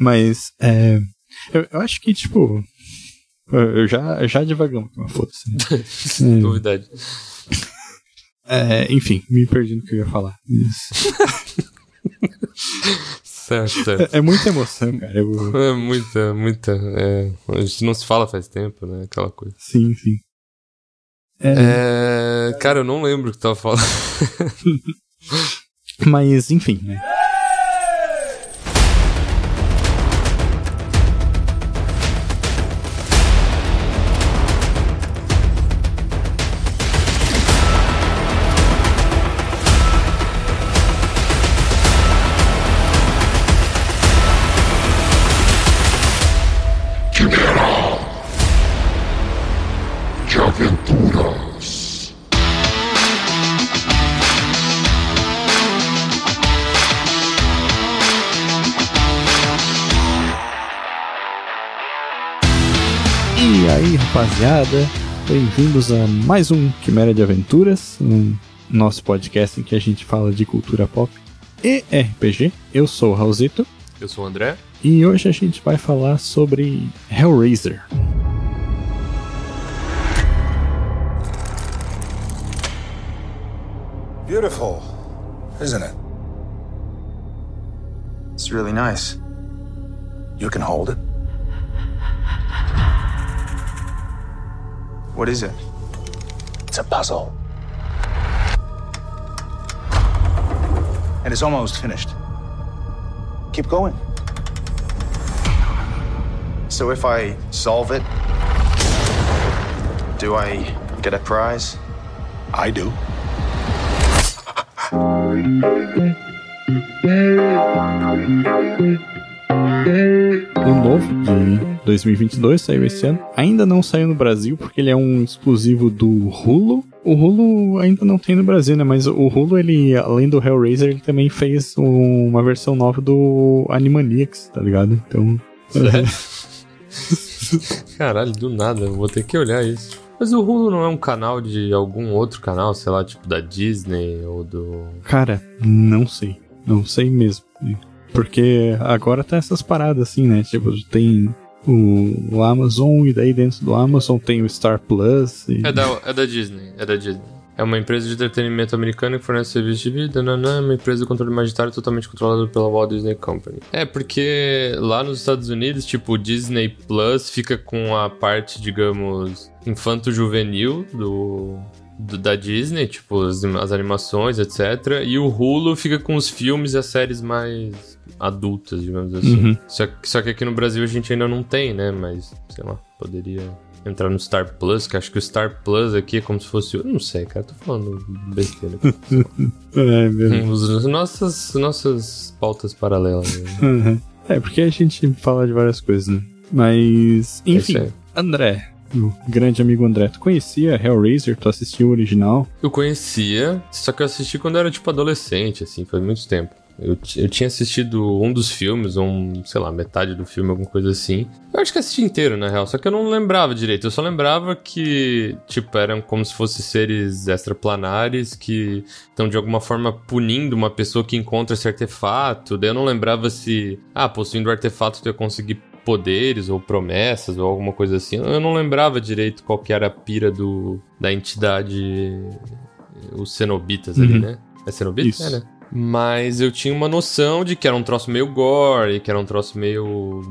Mas, é, eu, eu acho que, tipo, eu já, já devagamos, mas foda-se. Né? Novidade. É, enfim, me perdi no que eu ia falar. Isso. certo, certo. É, é muita emoção, cara. Eu... É muita, muita. É, a gente não se fala faz tempo, né? Aquela coisa. Sim, sim. É... Cara, eu não lembro o que tava falando. Mas, enfim, né? Rapaziada, bem-vindos a mais um Quimera de Aventuras, um nosso podcast em que a gente fala de cultura pop e RPG. Eu sou o Raulzito. Eu sou o André. E hoje a gente vai falar sobre Hellraiser. Beautiful, isn't it? It's really nice. You can hold it. What is it? It's a puzzle. And it's almost finished. Keep going. So if I solve it, do I get a prize? I do. O novo de 2022 saiu esse ano. Ainda não saiu no Brasil porque ele é um exclusivo do Hulu. O Hulu ainda não tem no Brasil, né? Mas o Hulu, ele, além do Hellraiser, ele também fez um, uma versão nova do Animaniacs, tá ligado? Então. Caralho, do nada, vou ter que olhar isso. Mas o Hulu não é um canal de algum outro canal, sei lá, tipo da Disney ou do. Cara, não sei. Não sei mesmo. Porque agora tá essas paradas assim, né? Tipo, tem o, o Amazon e daí dentro do Amazon tem o Star Plus. E... É, da, é da Disney, é da Disney. É uma empresa de entretenimento americana que fornece serviços de vida, não, é uma empresa de controle magitário totalmente controlada pela Walt Disney Company. É, porque lá nos Estados Unidos, tipo, o Disney Plus fica com a parte, digamos, infanto-juvenil do, da Disney, tipo, as animações, etc. E o Hulu fica com os filmes e as séries mais adultas, digamos assim. Uhum. Só, só que aqui no Brasil a gente ainda não tem, né? Mas, sei lá, poderia entrar no Star Plus, que acho que o Star Plus aqui é como se fosse. Eu não sei, cara, tô falando besteira. é, mesmo. Nossas, nossas pautas paralelas. Né? Uhum. É, porque a gente fala de várias coisas, né? Mas, é enfim, é André, o grande amigo André, tu conhecia Hellraiser? Tu assistiu o original? Eu conhecia, só que eu assisti quando eu era tipo adolescente, assim, faz muito tempo. Eu, eu tinha assistido um dos filmes, um, sei lá, metade do filme, alguma coisa assim. Eu acho que assisti inteiro, na real, só que eu não lembrava direito. Eu só lembrava que, tipo, eram como se fossem seres extraplanares que estão de alguma forma punindo uma pessoa que encontra esse artefato. Daí eu não lembrava se, ah, possuindo o artefato tu ia conseguir poderes ou promessas ou alguma coisa assim. Eu não lembrava direito qual que era a pira do, da entidade, os cenobitas uhum. ali, né? É cenobitas? Isso. É, né? Mas eu tinha uma noção de que era um troço meio gore, que era um troço meio.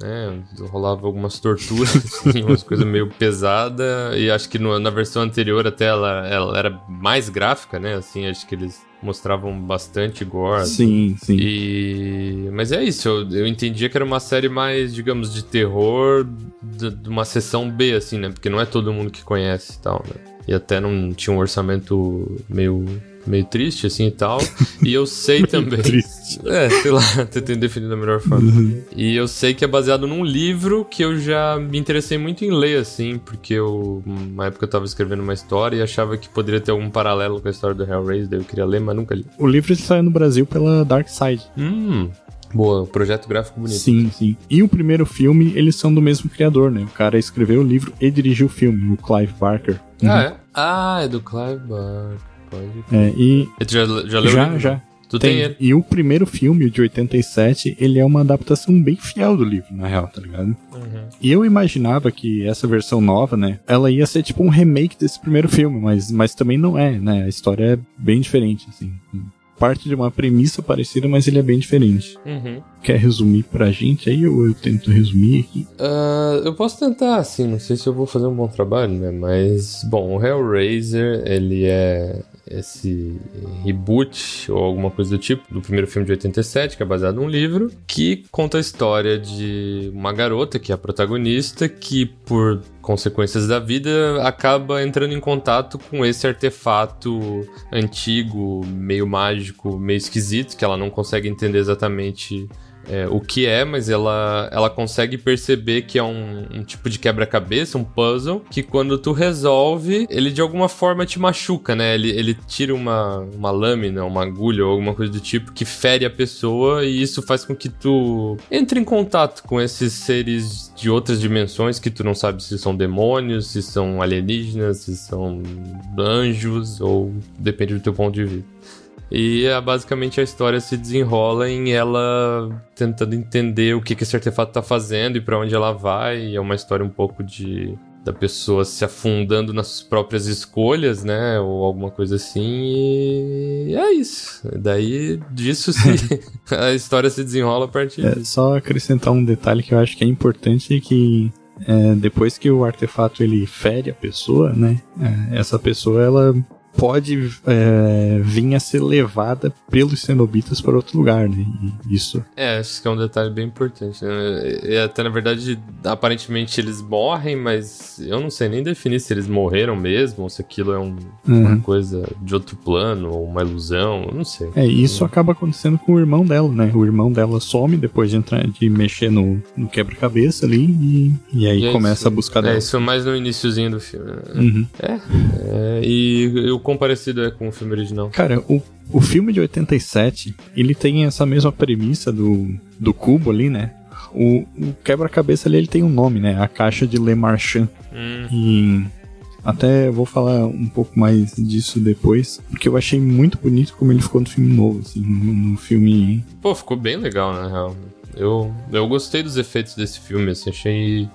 né? Rolava algumas torturas, assim, umas coisas meio pesada E acho que no, na versão anterior até ela, ela era mais gráfica, né? Assim, acho que eles mostravam bastante gore. Sim, sim. E... Mas é isso, eu, eu entendia que era uma série mais, digamos, de terror, de, de, uma sessão B, assim, né? Porque não é todo mundo que conhece e tal, né? E até não tinha um orçamento meio meio triste, assim e tal. E eu sei também. triste. É, sei lá, tentando definir da melhor forma. Uhum. E eu sei que é baseado num livro que eu já me interessei muito em ler, assim, porque eu, uma época eu tava escrevendo uma história e achava que poderia ter algum paralelo com a história do Hellraiser, daí eu queria ler, mas nunca li. O livro saiu no Brasil pela Dark Side. Hum. Boa, projeto gráfico bonito. Sim, sim. E o primeiro filme, eles são do mesmo criador, né? O cara escreveu o livro e dirigiu o filme, o Clive Barker. Ah, uhum. é? Ah, é do Clive Barker. Pode. É, e. Tu já, já leu? Já, já. Tu tem, ele. E o primeiro filme, o de 87, ele é uma adaptação bem fiel do livro, na real, tá ligado? Uhum. E eu imaginava que essa versão nova, né, ela ia ser tipo um remake desse primeiro filme, mas, mas também não é, né? A história é bem diferente, assim. Parte de uma premissa parecida, mas ele é bem diferente. Uhum. Quer resumir pra gente aí ou eu tento resumir aqui? Ah, eu posso tentar, assim, não sei se eu vou fazer um bom trabalho, né? Mas, bom, o Hellraiser, ele é esse reboot ou alguma coisa do tipo do primeiro filme de 87, que é baseado num livro, que conta a história de uma garota que é a protagonista, que por consequências da vida acaba entrando em contato com esse artefato antigo, meio mágico, meio esquisito, que ela não consegue entender exatamente é, o que é, mas ela, ela consegue perceber que é um, um tipo de quebra-cabeça, um puzzle, que quando tu resolve, ele de alguma forma te machuca, né? Ele, ele tira uma, uma lâmina, uma agulha ou alguma coisa do tipo que fere a pessoa e isso faz com que tu entre em contato com esses seres de outras dimensões que tu não sabe se são demônios, se são alienígenas, se são anjos ou depende do teu ponto de vista. E é, basicamente a história se desenrola em ela tentando entender o que, que esse artefato tá fazendo e para onde ela vai. E é uma história um pouco de da pessoa se afundando nas suas próprias escolhas, né? Ou alguma coisa assim. E é isso. Daí disso se a história se desenrola a partir É, só acrescentar um detalhe que eu acho que é importante que é, depois que o artefato ele fere a pessoa, né? é, essa pessoa ela pode é, vir a ser levada pelos cenobitas para outro lugar, né? E isso É, acho que é um detalhe bem importante. Né? Até na verdade, aparentemente eles morrem, mas eu não sei nem definir se eles morreram mesmo ou se aquilo é um- uma Uhum. coisa de outro plano ou uma ilusão, eu não sei. É, isso acaba acontecendo com o irmão dela, né? O irmão dela some depois de entrar, de mexer no, no quebra-cabeça ali e, e aí E é começa isso. a buscar É, dela. isso mais no iniciozinho do filme. né? Uhum. É, e o quão parecido é com o filme original? Cara, o, o filme de 87, ele tem essa mesma premissa do, do cubo ali, né? O, o quebra-cabeça ali, ele tem um nome, né? A caixa de Le Marchand. Hum, E até vou falar um pouco mais disso depois, porque eu achei muito bonito como ele ficou no filme novo, assim, no, no filme... Pô, ficou bem legal, na real. Eu, eu gostei dos efeitos desse filme, assim, achei.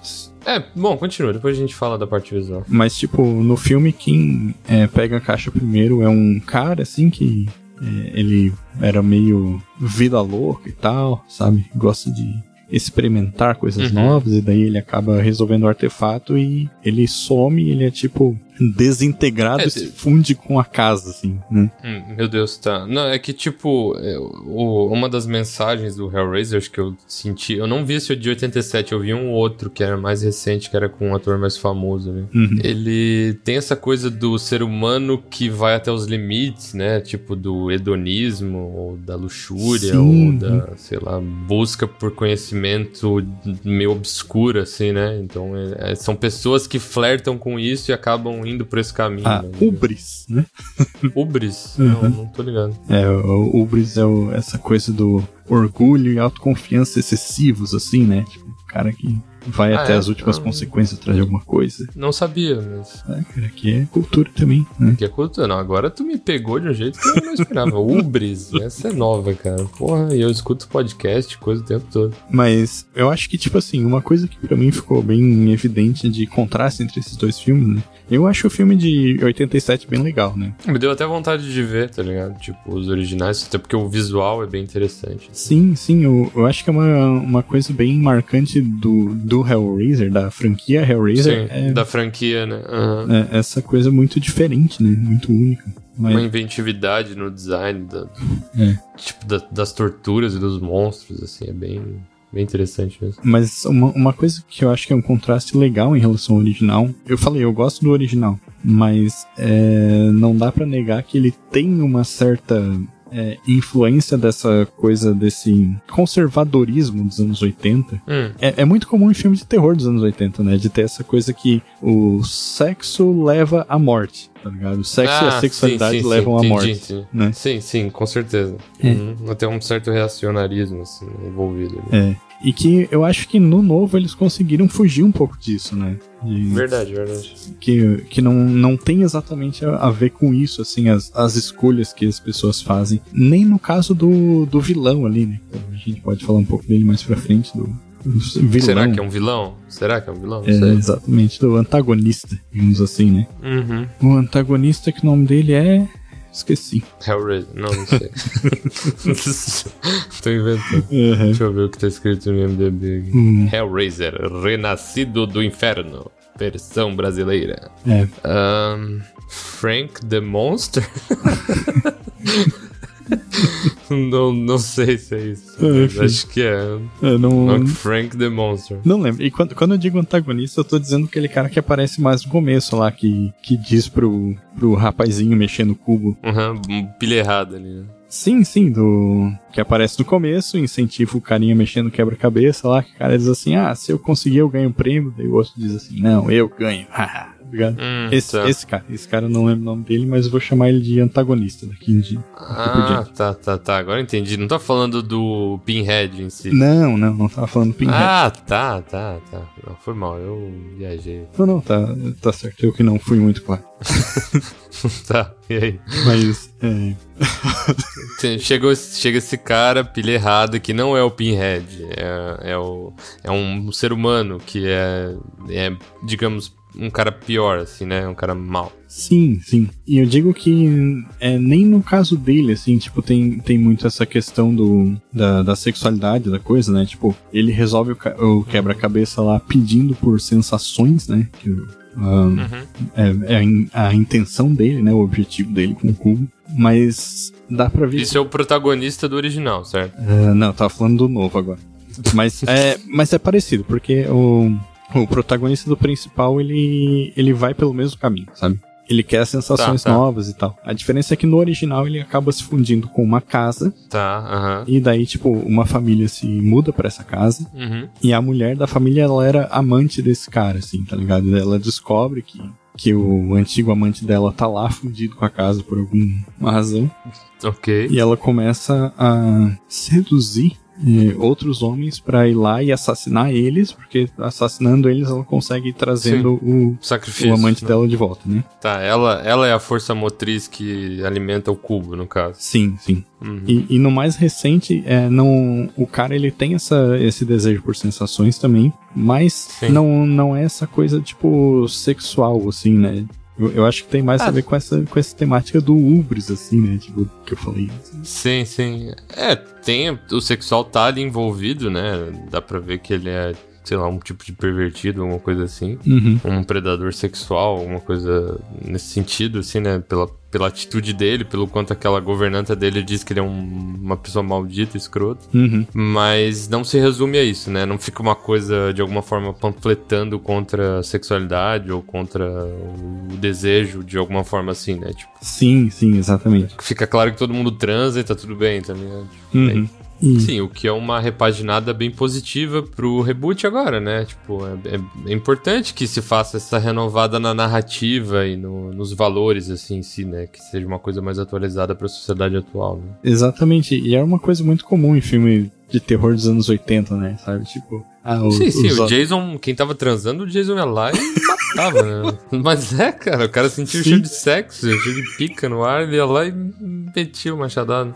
É, bom, continua, depois a gente fala da parte visual. Mas, tipo, no filme, quem é, pega a caixa primeiro é um cara, assim, que é, ele era meio vida louca e tal, sabe? Gosta de experimentar coisas Uhum. novas, e daí ele acaba resolvendo o artefato e ele some, ele é tipo desintegrado É, e se funde com a casa, assim, né? Hum, meu Deus, tá. Não, é que, tipo, é, o- uma das mensagens do Hellraiser que eu senti. Eu não vi esse de 87, eu vi um outro que era mais recente, que era com um ator mais famoso, né? Uhum. Ele tem essa coisa do ser humano que vai até os limites, né? Tipo, do hedonismo, ou da luxúria, Sim. ou da, sei lá, busca por conhecimento meio obscura, assim, né? Então, é- é- são pessoas que flertam com isso e acabam indo por esse caminho. A né? Ubris, né? Ubris? Uhum. Não, não tô ligado. É, o Ubris é o- essa coisa do orgulho e autoconfiança excessivos, assim, né? Tipo, o cara que vai Ah, até é? as últimas Ah. consequências atrás de alguma coisa. Não sabia, mas. É, cara, aqui é cultura também, né? Que é cultura? Não, agora tu me pegou de um jeito que eu não esperava. Ubris, essa é nova, cara. Porra, e eu escuto podcast, coisa o tempo todo. Mas eu acho que, tipo assim, uma coisa que pra mim ficou bem evidente de contraste entre esses dois filmes, né? Eu acho o filme de 87 bem legal, né? Me deu até vontade de ver, tá ligado? Tipo, os originais, até porque o visual é bem interessante. Sim, sim, eu, eu acho que é uma, uma coisa bem marcante do, do Hellraiser, da franquia Hellraiser, Sim, é, da franquia, né? Aham. é essa coisa muito diferente, né? Muito única. Mas- Uma inventividade no design, da, É. tipo, da- das torturas e dos monstros, assim, é bem, bem interessante mesmo. Mas uma, uma coisa que eu acho que é um contraste legal em relação ao original, eu falei, eu gosto do original, mas é, não dá pra negar que ele tem uma certa é, influência dessa coisa desse conservadorismo dos anos 80. Hum, É, é muito comum em filmes de terror dos anos 80, né? De ter essa coisa que o sexo leva à morte, tá ligado? O sexo e a Ah, sexualidade sim, sim, levam sim, à entendi, morte, entendi. né? Sim, sim, com certeza. É. Uhum. Até um certo reacionarismo, assim, envolvido. ali. É. E que eu acho que no novo eles conseguiram fugir um pouco disso, né? De- Verdade, verdade. que, que não, não tem exatamente a, a ver com isso, assim, as, as escolhas que as pessoas fazem. Nem no caso do, do vilão ali, né? A gente pode falar um pouco dele mais pra frente, do, do vilão. Será que é um vilão? Será que é um vilão? Não É, sei. exatamente, do antagonista, digamos assim, né? Uhum. O antagonista que o nome dele é. Esqueci. Hellraiser. Não, não sei. Tô inventando. Uhum. Deixa eu ver o que tá escrito no IMDB aqui. Hum, Hellraiser, Renascido do Inferno. Versão brasileira. é. Ahn, Frank the Monster? não, não sei se é isso. É, acho que é. Eu não, Frank the Monster. não lembro. E quando, quando eu digo antagonista, eu tô dizendo aquele cara que aparece mais no começo lá, que, que diz pro, pro rapazinho mexer no cubo. Uhum, um pilha errada ali, né? Sim, sim, do que aparece no começo, incentiva o carinha mexendo quebra-cabeça lá, que o cara diz assim, ah, se eu conseguir eu ganho o prêmio, daí o outro diz assim, não, eu ganho, haha, ligado? Hum, Esse, tá. esse cara, esse cara eu não lembro o nome dele, mas eu vou chamar ele de antagonista daqui em dia. Ah, tá, tá, tá. Agora entendi. Não tá falando do Pinhead em si. Não, não, não tava falando Pinhead. Ah, tá, tá, tá. Não, foi mal, eu viajei. Não, não, tá, tá certo, eu que não fui muito claro. tá, e aí? Mas, é, Chegou, chega esse cara, pilha errada, que não é o Pinhead. É, é, o, é um ser humano que é, é, digamos, um cara pior, assim, né? Um cara mau. sim, sim. E eu digo que é, nem no caso dele, assim, tipo, tem, tem muito essa questão do, da, da sexualidade da coisa, né? Tipo, ele resolve o, o quebra-cabeça lá pedindo por sensações, né? Que, ah, é, é a, in- a intenção dele, né? O objetivo dele com o cubo. Mas dá pra ver. Isso é o protagonista do original, certo? Ah, não, tava falando do novo agora. Mas é, mas é parecido, porque o, o protagonista do principal, ele, ele vai pelo mesmo caminho, sabe? Ele quer sensações Tá, tá. novas e tal. A diferença é que no original ele acaba se fundindo com uma casa, Tá, aham. e daí, tipo, uma família se muda pra essa casa, Uhum. e a mulher da família, ela era amante desse cara, assim, tá ligado? Ela descobre que, que o antigo amante dela tá lá fundido com a casa por alguma razão. Ok. E ela começa a seduzir outros homens pra ir lá e assassinar eles, porque assassinando eles ela consegue ir trazendo o, Sacrifício. o amante né? dela de volta, né? Tá, ela, ela é a força motriz que alimenta o cubo, no caso. Sim, sim. Uhum. E, e no mais recente, é, não, o cara ele tem essa, esse desejo por sensações também, mas Sim. não, não é essa coisa tipo sexual, assim, né? Eu, eu acho que tem mais a Ah. ver com essa, com essa temática do ubris, assim, né? Tipo, que eu falei. assim. Sim, sim. É, tem. O sexual tá ali envolvido, né? Dá pra ver que ele é, sei lá, um tipo de pervertido, alguma coisa assim. Uhum. Um predador sexual, alguma coisa nesse sentido, assim, né? Pela, pela atitude dele, pelo quanto aquela governanta dele diz que ele é um- uma pessoa maldita, escrota. Uhum. Mas não se resume a isso, né? Não fica uma coisa de alguma forma panfletando contra a sexualidade ou contra o desejo de alguma forma assim, né? Tipo, Sim, sim, exatamente. fica claro que todo mundo transa e tá tudo bem, tá ligado? Uhum. E- Sim, o que é uma repaginada bem positiva pro reboot agora, né? Tipo, é, é- é importante que se faça essa renovada na narrativa e no- nos valores, assim, em si, né? Que seja uma coisa mais atualizada pra sociedade atual, né? Exatamente, e é uma coisa muito comum em filme de terror dos anos 80, né? Sabe? Tipo, ah, o, Sim, sim, os- o Jason, quem tava transando, o Jason ia lá e matava, né? Mas é, cara, o cara sentia o cheiro de sexo, o cheiro de pica no ar, ele ia lá e metia o machadado.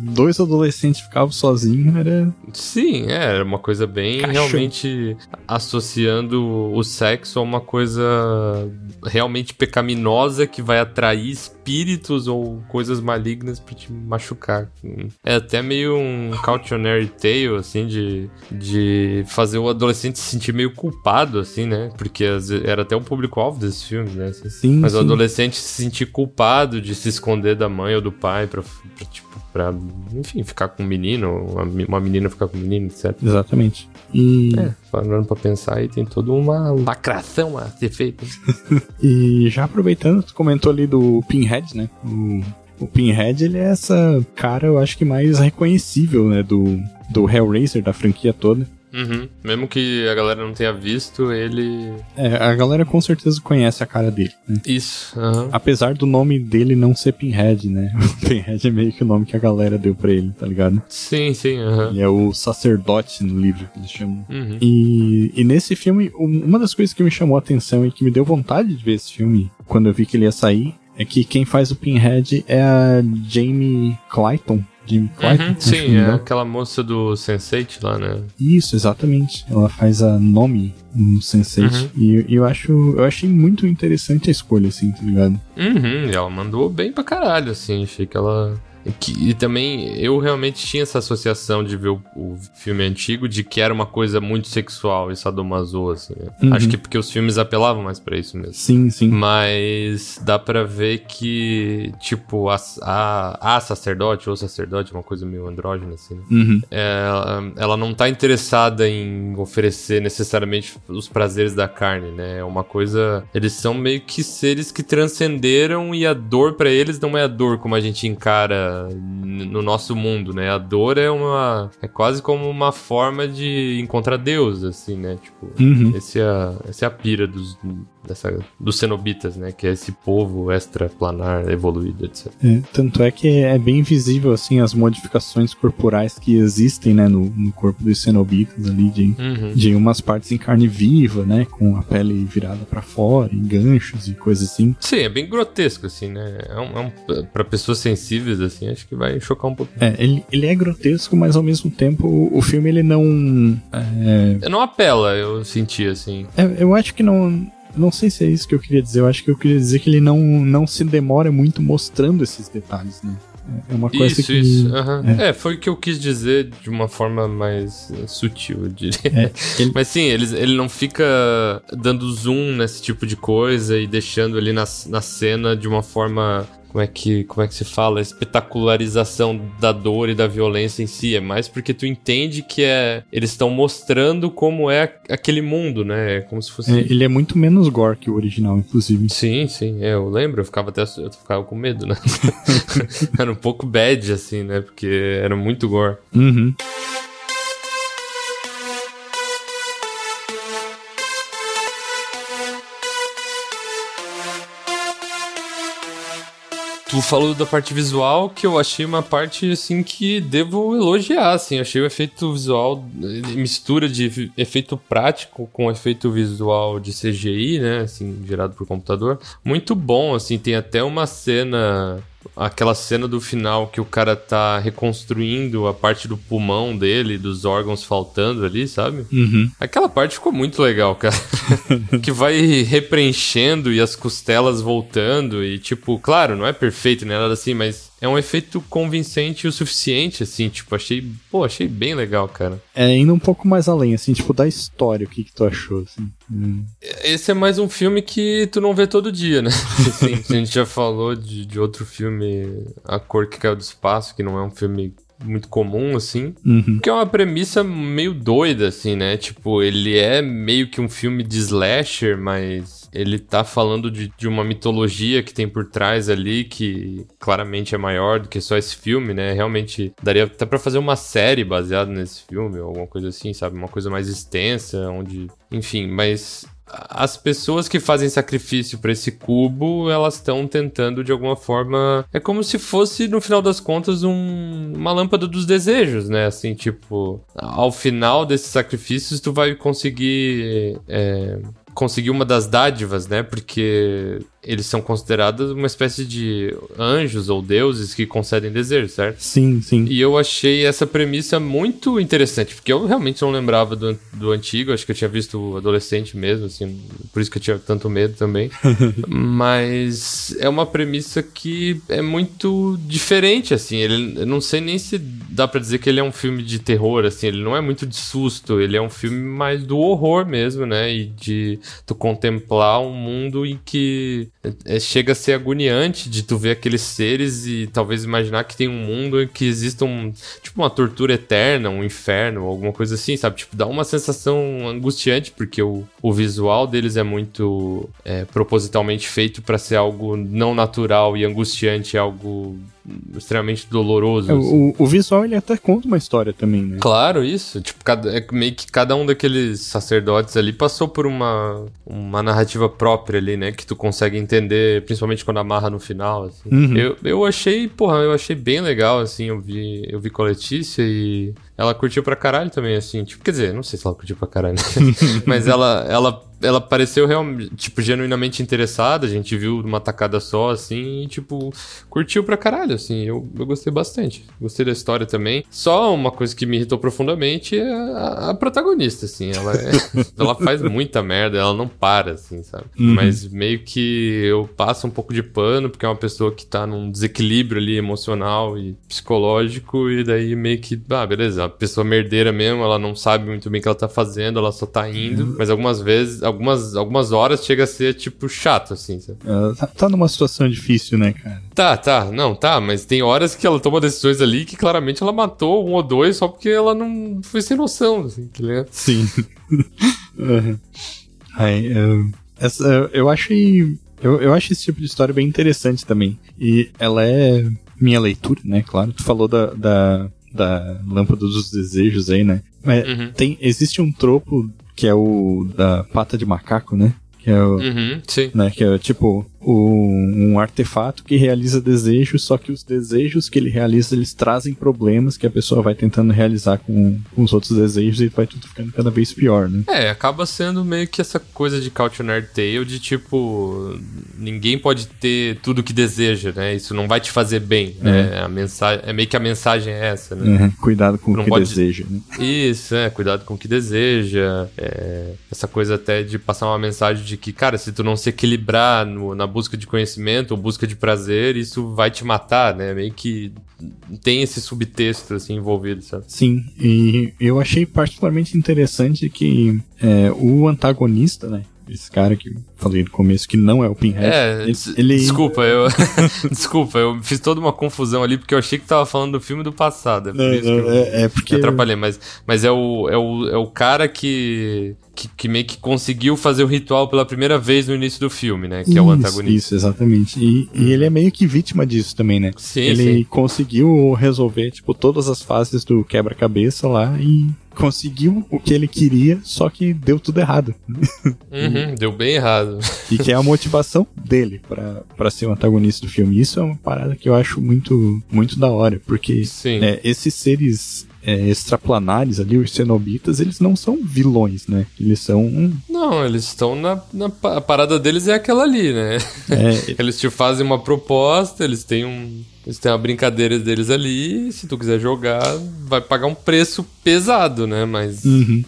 dois adolescentes ficavam sozinhos, era. Sim, é, era uma coisa bem Cachorro. realmente associando o sexo a uma coisa realmente pecaminosa que vai atrair espíritos ou coisas malignas pra te machucar. É até meio um cautionary tale, assim, de, de fazer o adolescente se sentir meio culpado, assim, né? Porque era até o público-alvo desses filmes, né? Assim, Sim, mas o sim. adolescente se sentir culpado de se esconder da mãe ou do pai pra, pra, tipo, pra, enfim, ficar com um menino, uma, me- uma menina ficar com um menino, etc. Exatamente. E, É, parando pra pensar aí, tem toda uma lacração a ser feita. e já aproveitando, tu comentou ali do Pinhead, né? O, o Pinhead, ele é essa cara, eu acho que mais reconhecível, né? Do, do Hellraiser, da franquia toda. Uhum. Mesmo que a galera não tenha visto, ele. É, a galera com certeza conhece a cara dele, né? Isso. Uhum. Apesar do nome dele não ser Pinhead, né? O Pinhead é meio que o nome que a galera deu pra ele, tá ligado? Sim, sim. Uhum. Ele é o sacerdote no livro que eles chamam. Uhum. E, e nesse filme, um- uma das coisas que me chamou a atenção e que me deu vontade de ver esse filme quando eu vi que ele ia sair é que quem faz o Pinhead é a Jamie Clayton. Jamie Clayton? Uhum, sim, nome é dela. aquela moça do Sense8 lá, né? Isso, exatamente. Ela faz a Nomi no Sense8. Uhum. E, eu acho, eu achei muito interessante a escolha, assim, tá ligado? Uhum, e ela mandou bem pra caralho, assim. Achei que ela. Que- e também eu realmente tinha essa associação de ver o, o filme antigo de que era uma coisa muito sexual e sadomaso, assim. né? Uhum. Acho que porque os filmes apelavam mais pra isso mesmo. Sim, sim. Mas dá pra ver que, tipo, a, a, a sacerdote ou sacerdote, uma coisa meio andrógena, assim, né? Uhum. ela, ela não tá interessada em oferecer necessariamente os prazeres da carne, né? É uma coisa. Eles são meio que seres que transcenderam e a dor pra eles não é a dor como a gente encara no nosso mundo, né? A dor é uma. É quase como uma forma de encontrar Deus, assim, né? Tipo. Uhum. Esse é, essa é a pira dos, dessa, dos cenobitas, né? Que é esse povo extraplanar evoluído, etc. É, tanto é que é bem visível, assim, as modificações corporais que existem, né, no, no corpo dos cenobitas ali, de, Uhum. de umas partes em carne viva, né, com a pele virada pra fora, em ganchos e coisas assim. Sim, é bem grotesco, assim, né? É um, é um, pra pessoas sensíveis, assim, acho que vai chocar um pouco. É, ele, ele é grotesco, mas ao mesmo tempo o, o filme ele não. É, Não apela, eu senti, assim. é, eu acho que não. Não sei se é isso que eu queria dizer. Eu acho que eu queria dizer que ele não, não se demora muito mostrando esses detalhes, né? É uma coisa Isso, que. isso. aham. É. foi o que eu quis dizer de uma forma mais eh, sutil, eu diria. É, ele- Mas sim, ele, ele não fica dando zoom nesse tipo de coisa e deixando ali na, na cena de uma forma. Como é, que, como é que se fala? Espetacularização da dor e da violência em si. É mais porque tu entende que é. Eles estão mostrando como é aquele mundo, né? É como se fosse. é, ele é muito menos gore que o original, inclusive. Sim, sim, é, eu lembro, eu ficava até eu ficava com medo, né? era um pouco bad, assim, né? Porque era muito gore. Uhum. Tu falou da parte visual, que eu achei uma parte, assim, que devo elogiar, assim. Eu achei o efeito visual, eh, mistura de efe- efeito prático com efeito visual de CGI, né? Assim, gerado por computador. Muito bom, assim. Tem até uma cena... Aquela cena do final que o cara tá reconstruindo a parte do pulmão dele, dos órgãos faltando ali, sabe? Uhum. Aquela parte ficou muito legal, cara. que vai repreenchendo e as costelas voltando e tipo, claro, não é perfeito nem nada assim, mas é um efeito convincente o suficiente assim, tipo, achei, pô, achei bem legal, cara. É, indo um pouco mais além, assim, tipo, da história, o que que tu achou, assim. Hum. Esse é mais um filme que tu não vê todo dia, né? Assim, a gente já falou de, de outro filme, A Cor que Caiu do Espaço, que não é um filme muito comum, assim. Uhum. Que é uma premissa meio doida, assim, né? Tipo, ele é meio que um filme de slasher, mas ele tá falando de, de uma mitologia que tem por trás ali, que claramente é maior do que só esse filme, né? Realmente daria até pra fazer uma série baseada nesse filme, ou alguma coisa assim, sabe? Uma coisa mais extensa, onde. Enfim, mas as pessoas que fazem sacrifício pra esse cubo, elas estão tentando de alguma forma. É como se fosse, no final das contas, um- uma lâmpada dos desejos, né? Assim, tipo, ao final desses sacrifícios, tu vai conseguir. é, conseguir uma das dádivas, né? Porque eles são considerados uma espécie de anjos ou deuses que concedem desejos, certo? Sim, sim. E eu achei essa premissa muito interessante, porque eu realmente não lembrava do, do antigo, acho que eu tinha visto o adolescente mesmo, assim, por isso que eu tinha tanto medo também. Mas é uma premissa que é muito diferente, assim, ele, eu não sei nem se dá pra dizer que ele é um filme de terror, assim, ele não é muito de susto, ele é um filme mais do horror mesmo, né, e de tu contemplar um mundo em que é, chega a ser agoniante de tu ver aqueles seres e talvez imaginar que tem um mundo em que exista um, tipo uma tortura eterna, um inferno, alguma coisa assim, sabe? Tipo, dá uma sensação angustiante porque o, o visual deles é muito é, propositalmente feito pra ser algo não natural e angustiante, algo extremamente doloroso. É, assim. o, o visual ele até conta uma história também, né? Claro, isso. Tipo, cada, é meio que cada um daqueles sacerdotes ali passou por uma, uma narrativa própria ali, né? Que tu consegue entender, principalmente quando amarra no final. Assim. Uhum. Eu, eu achei, porra, eu achei bem legal, assim. Eu vi, eu vi com a Letícia e ela curtiu pra caralho também, assim. Tipo, quer dizer, não sei se ela curtiu pra caralho, mas ela, ela ela pareceu realmente, tipo, genuinamente interessada. A gente viu uma tacada só, assim, e, tipo, curtiu pra caralho, assim. Eu, eu gostei bastante. Gostei da história também. Só uma coisa que me irritou profundamente é a, a protagonista, assim. Ela, é, ela faz muita merda, ela não para, assim, sabe? Uhum. Mas meio que eu passo um pouco de pano, porque é uma pessoa que tá num desequilíbrio ali emocional e psicológico, e daí meio que, ah, beleza, a pessoa merdeira mesmo, ela não sabe muito bem o que ela tá fazendo, ela só tá indo. Mas algumas vezes, algumas, algumas horas chega a ser, tipo, chato, assim, sabe? Ela tá, tá numa situação difícil, né, cara? Tá, tá, não, tá, mas tem horas que ela toma decisões ali que claramente ela matou um ou dois só porque ela não foi sem noção, assim, tá ligado? Sim. Uhum. Ai, eu, essa, eu- eu achei. Eu, eu acho esse tipo de história bem interessante também. E ela é minha leitura, né? Claro. Tu falou da, da, da lâmpada dos desejos aí, né? Mas Uhum. tem, existe um tropo que é o da pata de macaco, né? Que é o. Uhum, sim. Né, que é tipo o- um artefato que realiza desejos, só que os desejos que ele realiza eles trazem problemas que a pessoa vai tentando realizar com, com os outros desejos e vai tudo ficando cada vez pior, né? É, acaba sendo meio que essa coisa de Cautionary Tale de tipo, ninguém pode ter tudo que deseja, né? Isso não vai te fazer bem, né? A mensagem, é meio que a mensagem é essa, né? Uhum, Cuidado com o Não que pode- deseja, né? Isso, é, cuidado com o que deseja. é, essa coisa até de passar uma mensagem de que, cara, se tu não se equilibrar no- na busca de conhecimento ou busca de prazer, isso vai te matar, né? Meio que tem esse subtexto, assim, envolvido, sabe? Sim, e eu achei particularmente interessante que é, o antagonista, né? Esse cara que falei no começo que não é o Pinhead. É, ele, ele- desculpa, eu. desculpa, eu fiz toda uma confusão ali porque eu achei que tava falando do filme do passado. É por Não, isso que eu não, é, é porque. atrapalhei, mas, mas é, o, é, o, é o cara que, que, que meio que conseguiu fazer o ritual pela primeira vez no início do filme, né? Que é o Isso, antagonista. Isso, exatamente. E, e ele é meio que vítima disso também, né? Sim, ele sim. conseguiu resolver, tipo, todas as fases do quebra-cabeça lá e conseguiu o que ele queria, só que deu tudo errado. Uhum, deu bem errado. E que é a motivação dele pra pra ser o antagonista do filme. Isso é uma parada que eu acho muito, muito da hora, porque é, esses seres é, extraplanares ali, os cenobitas, eles não são vilões, né? Eles são. um- Não, eles estão na, na. A parada deles é aquela ali, né? É, Eles te fazem uma proposta, eles têm um. Eles têm uma brincadeira deles ali, se tu quiser jogar, vai pagar um preço pesado, né? Mas uhum.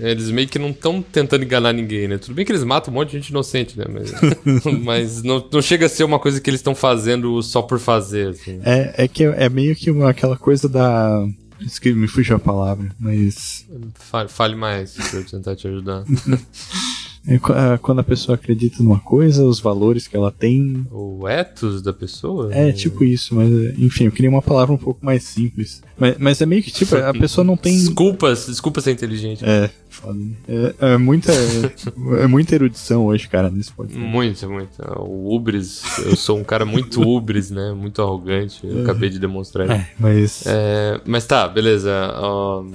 eles meio que não estão tentando enganar ninguém, né? Tudo bem que eles matam um monte de gente inocente, né? Mas, mas não, não chega a ser uma coisa que eles estão fazendo só por fazer, assim. É, é que é meio que uma- aquela coisa da. Isso que me fugiu a palavra, mas. Fale, fale mais pra eu tentar te ajudar. é é quando a pessoa acredita numa coisa, os valores que ela tem. o ethos da pessoa? É tipo isso, mas é, enfim, eu queria uma palavra um pouco mais simples. Mas, mas é meio que tipo, a pessoa não tem. Desculpa, desculpa ser inteligente. É, foda. né? É, é muita. é muita erudição hoje, cara, nesse podcast. Muito, muito. O Ubris, eu sou um cara muito Ubris, né? Muito arrogante. Eu acabei de demonstrar. É, mas. É, mas tá, beleza.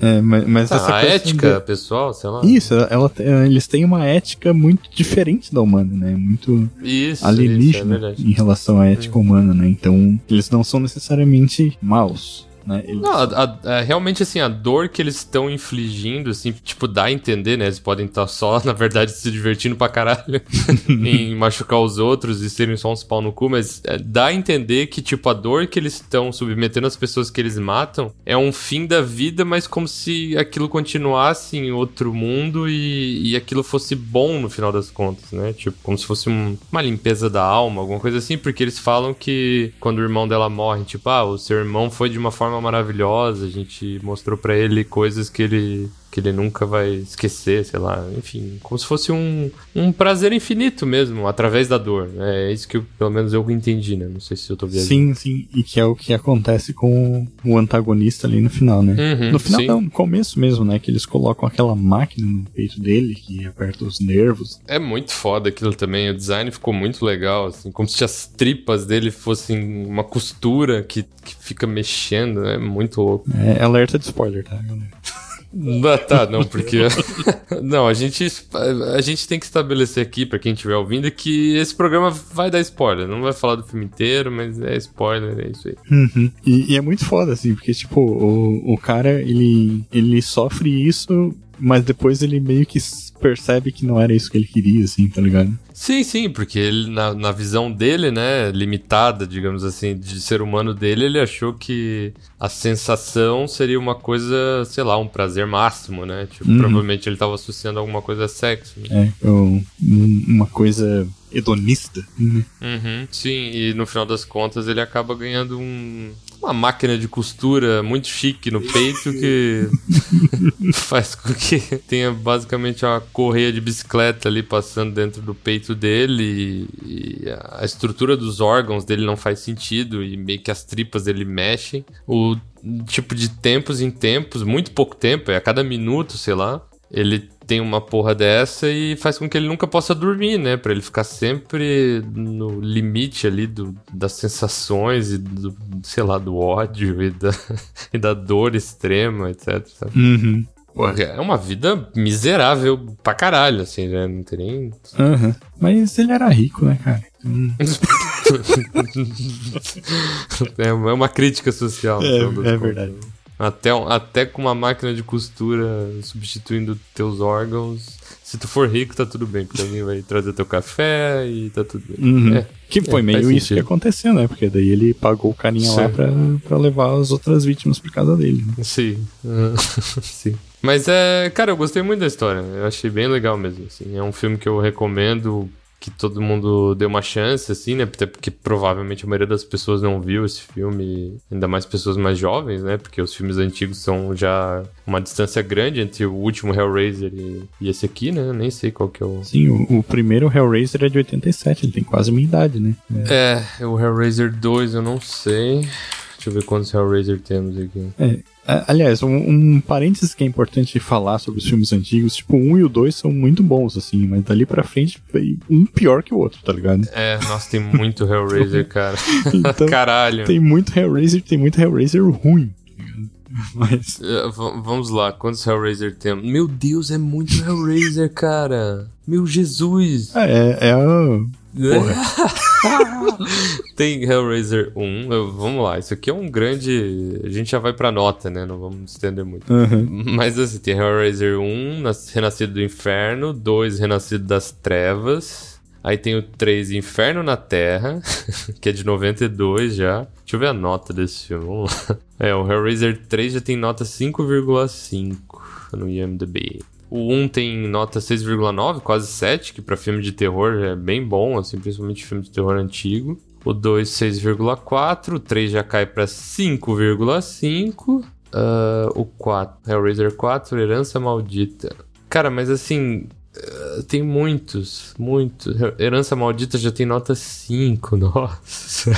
É, mas, mas tá, essa a ética de- pessoal, sei lá. Isso, ela, ela- eles têm uma ética muito diferente da humana, né? Muito Isso, isso, é alienígena em relação à ética humana, né? Então, eles não são necessariamente maus, né? Eles- Não, a- a- realmente, assim, a dor que eles estão infligindo, assim, tipo, dá a entender, né? Eles podem estar só, na verdade, se divertindo pra caralho em machucar os outros e serem só uns pau no cu, mas é, dá a entender que, tipo, a dor que eles estão submetendo às pessoas que eles matam é um fim da vida, mas como se aquilo continuasse em outro mundo e, e aquilo fosse bom no final das contas, né? Tipo, como se fosse um- uma limpeza da alma, alguma coisa assim, porque eles falam que quando o irmão dela morre, tipo, ah, o seu irmão foi de uma forma maravilhosa, a gente mostrou pra ele coisas que ele que ele nunca vai esquecer, sei lá, enfim, como se fosse um, um prazer infinito mesmo, através da dor. É isso que eu, pelo menos eu entendi, né? Não sei se eu tô vendo. Sim, sim, e que é o que acontece com o antagonista ali no final, né? Uhum, no final, sim. não, no começo mesmo, né? Que eles colocam aquela máquina no peito dele que aperta os nervos. É muito foda aquilo também. O design ficou muito legal, assim, como se as tripas dele fossem uma costura que, que fica mexendo. É muito louco. É alerta de spoiler, tá, galera? Ah, tá, não, porque. não, a gente, a gente tem que estabelecer aqui, pra quem estiver ouvindo, que esse programa vai dar spoiler. Não vai falar do filme inteiro, mas é spoiler, é isso aí. Uhum. E, e é muito foda, assim, porque, tipo, o, o cara, ele, ele sofre isso, mas depois ele meio que percebe que não era isso que ele queria, assim, tá ligado? Sim, sim, porque ele, na, na visão dele, né, limitada, digamos assim, de ser humano dele, ele achou que a sensação seria uma coisa, sei lá, um prazer máximo, né? Tipo, Uhum. provavelmente ele tava associando alguma coisa a sexo. Né? É, um- uma coisa hedonista, né? Uhum, sim, e no final das contas ele acaba ganhando um, uma máquina de costura muito chique no peito que faz com que tenha basicamente uma correia de bicicleta ali passando dentro do peito dele e, a estrutura dos órgãos dele não faz sentido e meio que as tripas dele mexem. O tipo de tempos em tempos, muito pouco tempo, é a cada minuto, sei lá, ele tem uma porra dessa e faz com que ele nunca possa dormir, né? Pra ele ficar sempre no limite ali do, das sensações e do, sei lá, do ódio e da, e da dor extrema, etc. Uhum. É uma vida miserável pra caralho, assim, né? Não tem nem. Aham. Mas ele era rico, né, cara? Então, É uma crítica social. É, é verdade. Até, até com uma máquina de costura substituindo teus órgãos. Se tu for rico, tá tudo bem, porque alguém vai trazer teu café e tá tudo bem. Uhum. É, que foi é, meio isso que aconteceu, né? Porque daí ele pagou o carinha lá Sim. pra, pra levar as outras vítimas por casa dele. né? Sim. Sim. Mas é, cara, eu gostei muito da história. Eu achei bem legal mesmo, assim. É um filme que eu recomendo que todo mundo dê uma chance, assim, né? Até porque provavelmente a maioria das pessoas não viu esse filme, ainda mais pessoas mais jovens, né? Porque os filmes antigos são já uma distância grande entre o último Hellraiser e, e esse aqui, né? Nem sei qual que é o. Sim, o, o primeiro Hellraiser é de 87, ele tem quase a minha idade, né? É. É, o Hellraiser 2 eu não sei. Deixa eu ver quantos Hellraiser temos aqui. É, Aliás, um, um parênteses que é importante falar sobre os filmes antigos, tipo, 1 e o 2 são muito bons, assim, mas dali pra frente um pior que o outro, tá ligado? É, nossa, tem muito Hellraiser, cara. Então, Caralho. tem muito Hellraiser, tem muito Hellraiser ruim. tá ligado? Mas, É, v- vamos lá, quantos Hellraiser temos? Meu Deus, é muito Hellraiser, cara. Meu Jesus. é, é a... Tem Hellraiser 1. eu- vamos lá, isso aqui é um grande. A gente já vai pra nota, né? Não vamos estender muito. Aham. Mas assim, tem Hellraiser 1, nas- Renascido do Inferno, 2, Renascido das Trevas. Aí tem o 3, Inferno na Terra, que é de 92 já. Deixa eu ver a nota desse filme. Vamos lá. É, o Hellraiser 3 já tem nota 5,5 no IMDb. O 1 tem nota 6,9, quase 7, que pra filme de terror é bem bom, assim, principalmente filme de terror antigo. O 2, 6,4. O 3 já cai pra 5,5. Ah, o 4, Hellraiser 4, Herança Maldita. Cara, mas assim, tem muitos, muitos. Herança Maldita já tem nota 5, nossa.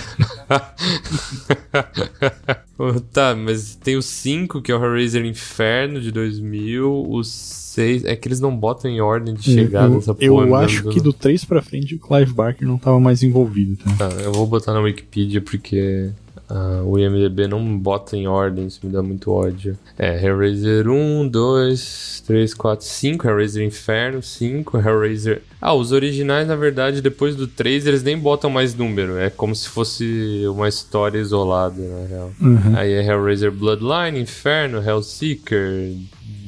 tá, mas tem o 5, que é o Hellraiser Inferno de 2000. O 6, é que eles não botam em ordem de chegada eu, essa eu porra. né? acho que do 3 pra frente o Clive Barker não tava mais envolvido, tá? Tá, eu vou botar na Wikipedia porque ah, o IMDB não bota em ordem, isso me dá muito ódio. É, Hellraiser 1, 2, 3, 4, 5, Hellraiser Inferno, 5, Hellraiser... Ah, os originais, na verdade, depois do 3, eles nem botam mais número, é como se fosse uma história isolada, na real. Uhum. Aí é Hellraiser Bloodline, Inferno, Hellseeker,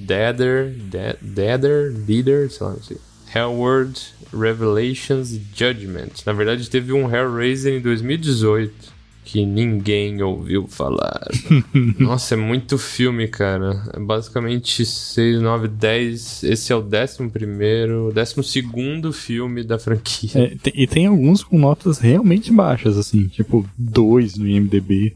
Deader, De Deader, Leader, sei lá, não sei. Hellworld, Revelations e Judgment. Na verdade, teve um Hellraiser em 2018, que ninguém ouviu falar. Nossa, é muito filme, cara. É basicamente 6, 9, 10. Esse é o décimo primeiro, décimo segundo filme da franquia. É, tem- e tem alguns com notas realmente baixas, assim, tipo 2 no IMDB.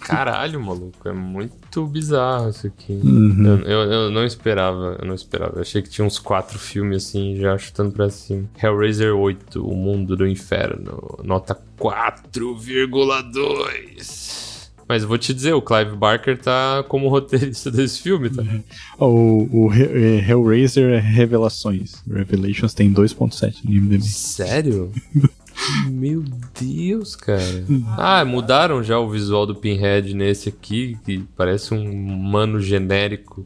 Caralho, maluco, é muito bizarro isso aqui. Uhum. Eu, eu- eu não esperava, eu não esperava. Eu achei que tinha uns quatro filmes assim, já chutando pra cima. Hellraiser 8, O Mundo do Inferno, nota 4,2. Mas vou te dizer, o Clive Barker tá como roteirista desse filme, tá? O, o é, Hellraiser Revelações. Revelations tem 2.7 no IMDB. Sério? Meu Deus, cara. Ah, mudaram já o visual do Pinhead nesse aqui, que parece um mano genérico.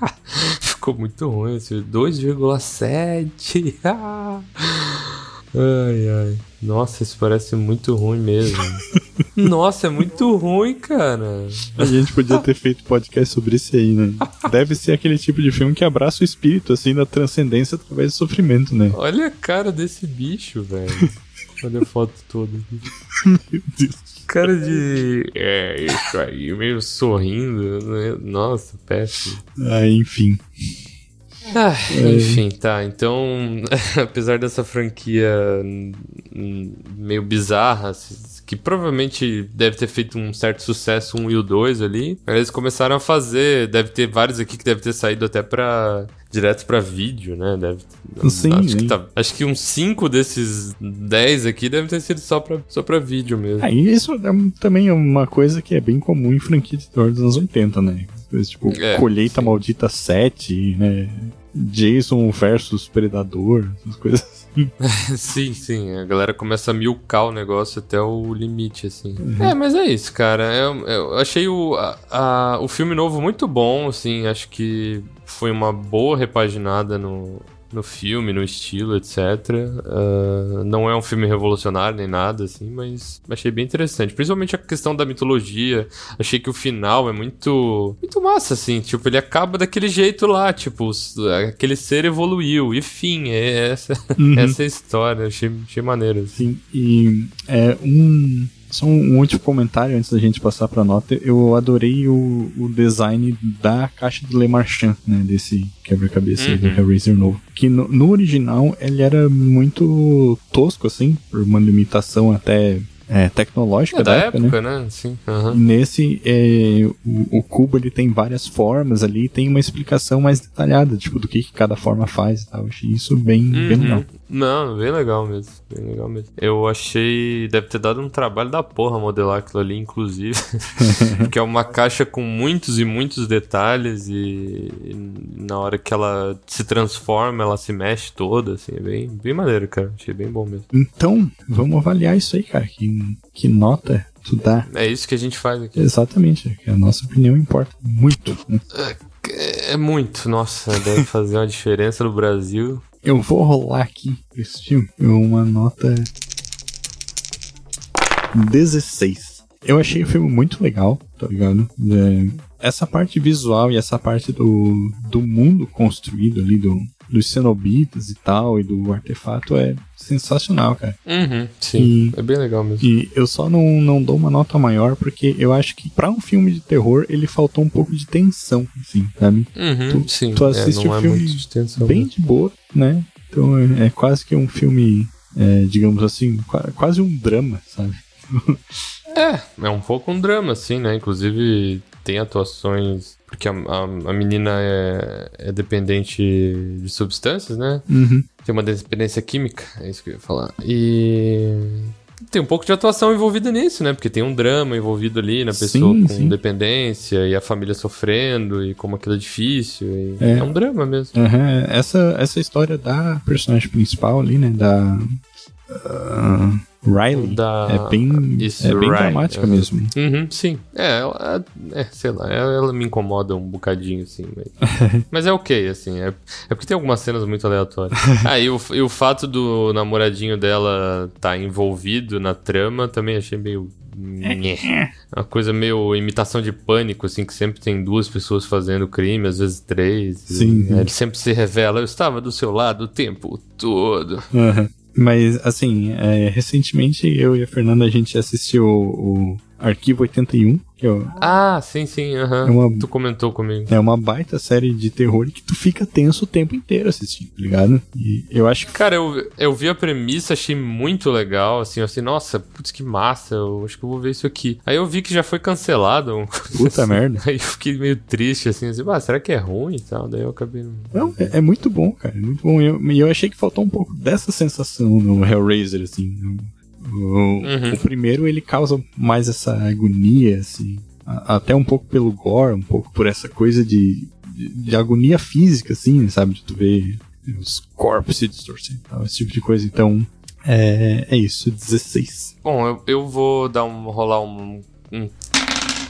Ficou muito ruim esse 2,7. Ah. ai, ai. Nossa, isso parece muito ruim mesmo. Nossa, é muito ruim, cara. A gente podia ter feito podcast sobre isso aí, né? Deve ser aquele tipo de filme que abraça o espírito, assim, da transcendência através do sofrimento, né? Olha a cara desse bicho, velho. Olha a foto toda. Meu Deus. Cara de. É, isso aí, meio sorrindo. né? Nossa, péssimo. Ah, enfim. Ah, enfim, tá. Então, apesar dessa franquia meio bizarra, que provavelmente deve ter feito um certo sucesso, um e o dois ali, eles começaram a fazer. Deve ter vários aqui que deve ter saído até pra. Direto pra vídeo, né? Deve, Sim, acho, que tá- acho que uns 5 desses 10 aqui devem ter sido só pra, só pra vídeo mesmo. Aí isso é também é uma coisa que é bem comum em franquia de terror dos anos 80, né? Tipo, É, Colheita sim. Maldita 7, né? Jason versus Predador, essas coisas. sim, sim. A galera começa a milcar o negócio até o limite, assim. É, mas é isso, cara. Eu, eu achei o, a- a- o filme novo muito bom, assim. Acho que foi uma boa repaginada no, no filme, no estilo, etc. Ah, não é um filme revolucionário nem nada, assim, mas achei bem interessante. Principalmente a questão da mitologia. Achei que o final é muito. Muito massa, assim. Tipo, ele acaba daquele jeito lá. Tipo, aquele ser evoluiu. E fim, é essa, essa é a história. Achei, achei maneiro. assim. Sim, e é um. Só um último comentário antes da gente passar pra nota. Eu adorei o, o design da caixa do Le Marchand, né? Desse quebra-cabeça aí do Uhum. Hellraiser novo. Que no, no original ele era muito tosco, assim, por uma limitação até é, tecnológica É da época, época, né? né? Sim. Aham. nesse, é, o, o cubo ele tem várias formas ali, e tem uma explicação mais detalhada, tipo, do que, que cada forma faz e tal. Eu achei isso bem, bem Uhum. legal. Não, bem legal mesmo. Bem legal mesmo. Eu achei. Deve ter dado um trabalho da porra modelar aquilo ali, inclusive. Porque é uma caixa com muitos e muitos detalhes e, na hora que ela se transforma, ela se mexe toda, assim. É bem, bem maneiro, cara. Achei bem bom mesmo. Então, vamos avaliar isso aí, cara. Que, que nota tu dá? É isso que a gente faz aqui. Exatamente, que a nossa opinião importa muito. né? É muito, nossa, deve fazer uma diferença no Brasil. Eu vou rolar aqui esse filme uma nota 16. Eu achei o filme muito legal, tá ligado? É, essa parte visual e essa parte do, do mundo construído ali, do, dos cenobitas e tal, e do artefato é sensacional, cara. Uhum, sim. E- É bem legal mesmo. E eu só não, não dou uma nota maior porque eu acho que pra um filme de terror ele faltou um pouco de tensão, assim, sabe? Uhum, tu- sim. tu é, assiste não o é filme de tensão Bem mesmo. de boa, né? Então é, é quase que um filme, é, digamos assim, qua- quase um drama, sabe? É, é um pouco um drama, assim, né? Inclusive tem atuações. Porque a, a, a menina é, é dependente de substâncias, né? Uhum. Tem uma dependência química, é isso que eu ia falar. E. Tem um pouco de atuação envolvida nisso, né? Porque tem um drama envolvido ali na pessoa Sim, com sim. dependência e a família sofrendo e como aquilo é difícil. É. é um drama mesmo. Aham, Essa, essa história da personagem principal ali, né? Da. ah, Riley. Da- É bem, Isso, é bem Riley, dramática aham. mesmo. Uhum, sim. É, ela, é, sei lá, ela, ela me incomoda um bocadinho, assim. Mas, mas é ok, assim. É, é porque tem algumas cenas muito aleatórias. ah, e o, e o fato do namoradinho dela estar envolvido na trama também achei meio. Uma coisa meio imitação de pânico, assim, que sempre tem duas pessoas fazendo crime, às vezes três. Sim, E, sim. é, ele sempre se revela, eu estava do seu lado o tempo todo. Aham. Mas, assim, é, recentemente eu e a Fernanda a gente assistiu o, Arquivo 81, que é, Ah, sim, sim, aham. É uma- Tu comentou comigo. é uma baita série de terror que tu fica tenso o tempo inteiro assistindo, tá ligado? E eu acho que Cara, eu, eu vi a premissa, achei muito legal, assim, eu assim, nossa, putz, que massa, eu acho que eu vou ver isso aqui. Aí eu vi que já foi cancelado. Puta assim. merda. Aí eu fiquei meio triste, assim, assim, ah, será que é ruim e tal? Daí eu acabei... não- é, é muito bom, cara. É muito bom. E eu, eu achei que faltou um pouco dessa sensação no Hellraiser, assim. O, o- Uhum. o primeiro, ele causa mais essa agonia, assim. a- Até um pouco pelo gore, um pouco por essa coisa de, de, de agonia física, assim, sabe? De tu ver os corpos se distorcendo e tal, esse tipo de coisa. Então, é, é isso, 16. Bom, eu, eu vou dar um, rolar um, um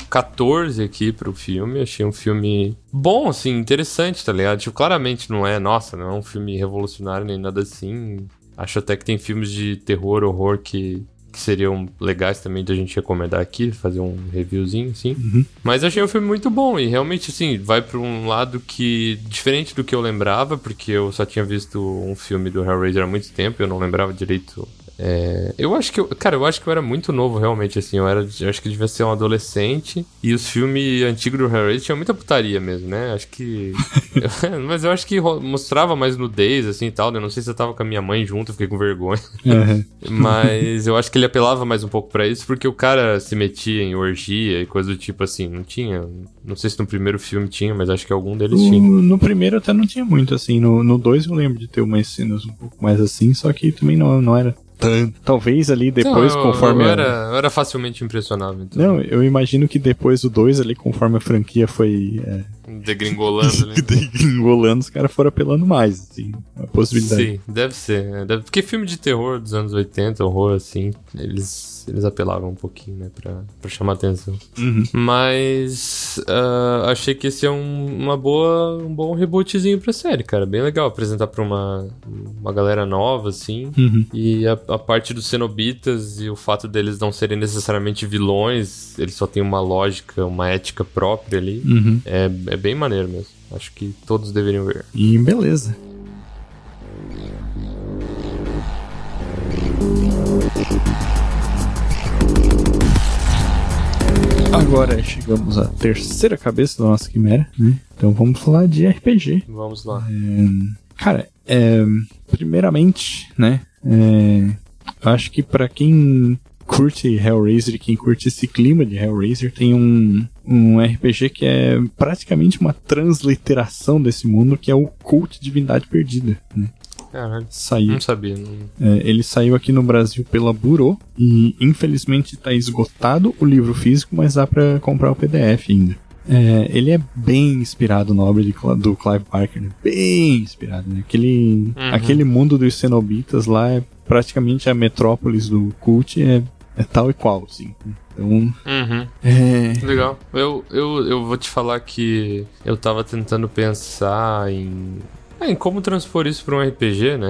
14 aqui pro filme. Achei um filme bom, assim, interessante, tá ligado? Tipo, claramente não é, nossa, não é um filme revolucionário nem nada assim. Acho até que tem filmes de terror, horror que, que seriam legais também da gente recomendar aqui, fazer um reviewzinho, assim. Uhum. Mas achei um filme muito bom e realmente, assim, vai pra um lado que. diferente do que eu lembrava, porque eu só tinha visto um filme do Hellraiser há muito tempo, eu não lembrava direito. É, eu acho que eu, cara, eu acho que eu era muito novo realmente assim, eu era, eu acho que devia ser um adolescente e os filmes antigos do Hellraiser tinham muita putaria mesmo, né? Acho que mas eu acho que mostrava mais nudez assim e tal, né? Eu não sei se eu tava com a minha mãe junto, eu fiquei com vergonha. Uhum. Mas eu acho que ele apelava mais um pouco pra isso, porque o cara se metia em orgia e coisa do tipo assim. Não tinha. Não sei se no primeiro filme tinha, mas acho que algum deles tinha. No, primeiro até não tinha muito, assim. No, dois eu lembro de ter umas cenas um pouco mais assim, só que também não, não era Talvez ali depois, Não, eu, conforme. Eu a- era, eu era facilmente impressionável, então. Não, eu imagino que depois do 2 ali, conforme a franquia foi é, Degringolando ali. enrolando, os caras foram apelando mais, assim, a possibilidade. Sim, deve ser. né? Deve- Porque filme de terror dos anos 80, horror assim, eles, eles apelavam um pouquinho, né, pra, pra chamar atenção. Uhum. Mas ah, achei que esse é um, uma boa, um bom rebootzinho pra série, cara. Bem legal apresentar pra uma, uma galera nova, assim. Uhum. E a, a parte dos cenobitas e o fato deles não serem necessariamente vilões, eles só têm uma lógica, uma ética própria ali. Uhum. É, é bem maneiro mesmo. Acho que todos deveriam ver. E beleza. Agora chegamos à terceira cabeça da nossa quimera, né? Então vamos falar de RPG. Vamos lá. Cara, é, primeiramente, né? é, acho que pra quem curte Hellraiser e quem curte esse clima de Hellraiser, tem um, um RPG que é praticamente uma transliteração desse mundo, que é o Cult Divindade Perdida. Né? Caralho. Saiu, Não sabia. Não... é, ele saiu aqui no Brasil pela Burô e infelizmente está esgotado o livro físico, mas dá pra comprar o PDF ainda. É, ele é bem inspirado na obra de do Clive Barker, né? bem inspirado. Né? Aquele, Uhum. aquele mundo dos cenobitas lá é praticamente a metrópolis do cult, é, é tal e qual, assim. Então, Uhum. é, Legal. Eu, eu, eu vou te falar que eu tava tentando pensar em. É, em como transpor isso pra um RPG, né?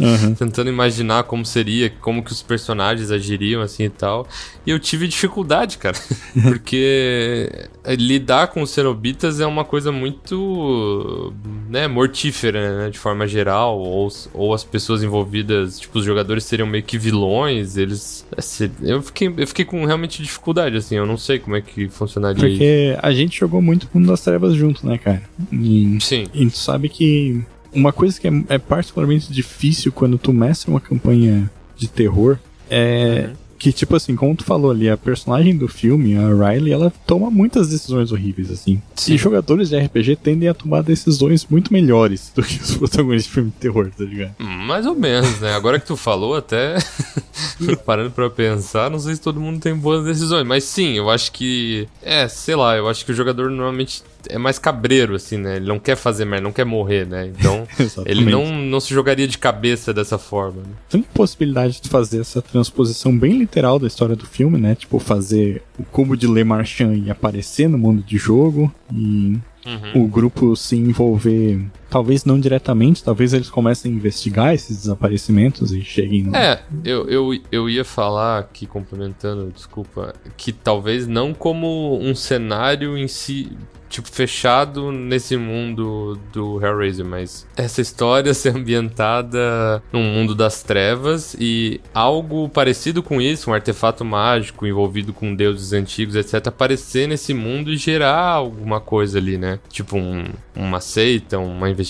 aham. Tentando imaginar como seria, como que os personagens agiriam assim e tal. E eu tive dificuldade, cara. Porque lidar com os cenobitas é uma coisa muito, né, mortífera, né, de forma geral. Ou, ou as pessoas envolvidas, tipo, os jogadores seriam meio que vilões, eles... assim, Eu fiquei, eu fiquei com realmente dificuldade, assim, eu não sei como é que funcionaria isso. Porque a gente jogou muito Mundo das Trevas junto, né, cara? E Sim. E tu sabe que uma coisa que é, é particularmente difícil quando tu mestra uma campanha de terror é Uhum. que, tipo assim, como tu falou ali, a personagem do filme, a Riley, ela toma muitas decisões horríveis, assim. Sim. E jogadores de RPG tendem a tomar decisões muito melhores do que os protagonistas de filme de terror, tá ligado? Mais ou menos, né? Agora que tu falou, até parando pra pensar, não sei se todo mundo tem boas decisões, mas sim, eu acho que. É, sei lá, eu acho que o jogador normalmente é mais cabreiro, assim, né? Ele não quer fazer merda, não quer morrer, né? Então, ele não, não se jogaria de cabeça dessa forma, né? Tem possibilidade de fazer essa transposição bem literal da história do filme, né? Tipo, fazer o cubo de Le Marchand e aparecer no mundo de jogo e Uhum. o grupo se envolver, talvez não diretamente, talvez eles comecem a investigar esses desaparecimentos e cheguem no. É, eu, eu, eu ia falar aqui, complementando, desculpa, que talvez não como um cenário em si. tipo, fechado nesse mundo do Hellraiser, mas essa história ser ambientada num mundo das trevas e algo parecido com isso, um artefato mágico envolvido com deuses antigos, etc., aparecer nesse mundo e gerar alguma coisa ali, né? Tipo, um, uma seita, uma investigação,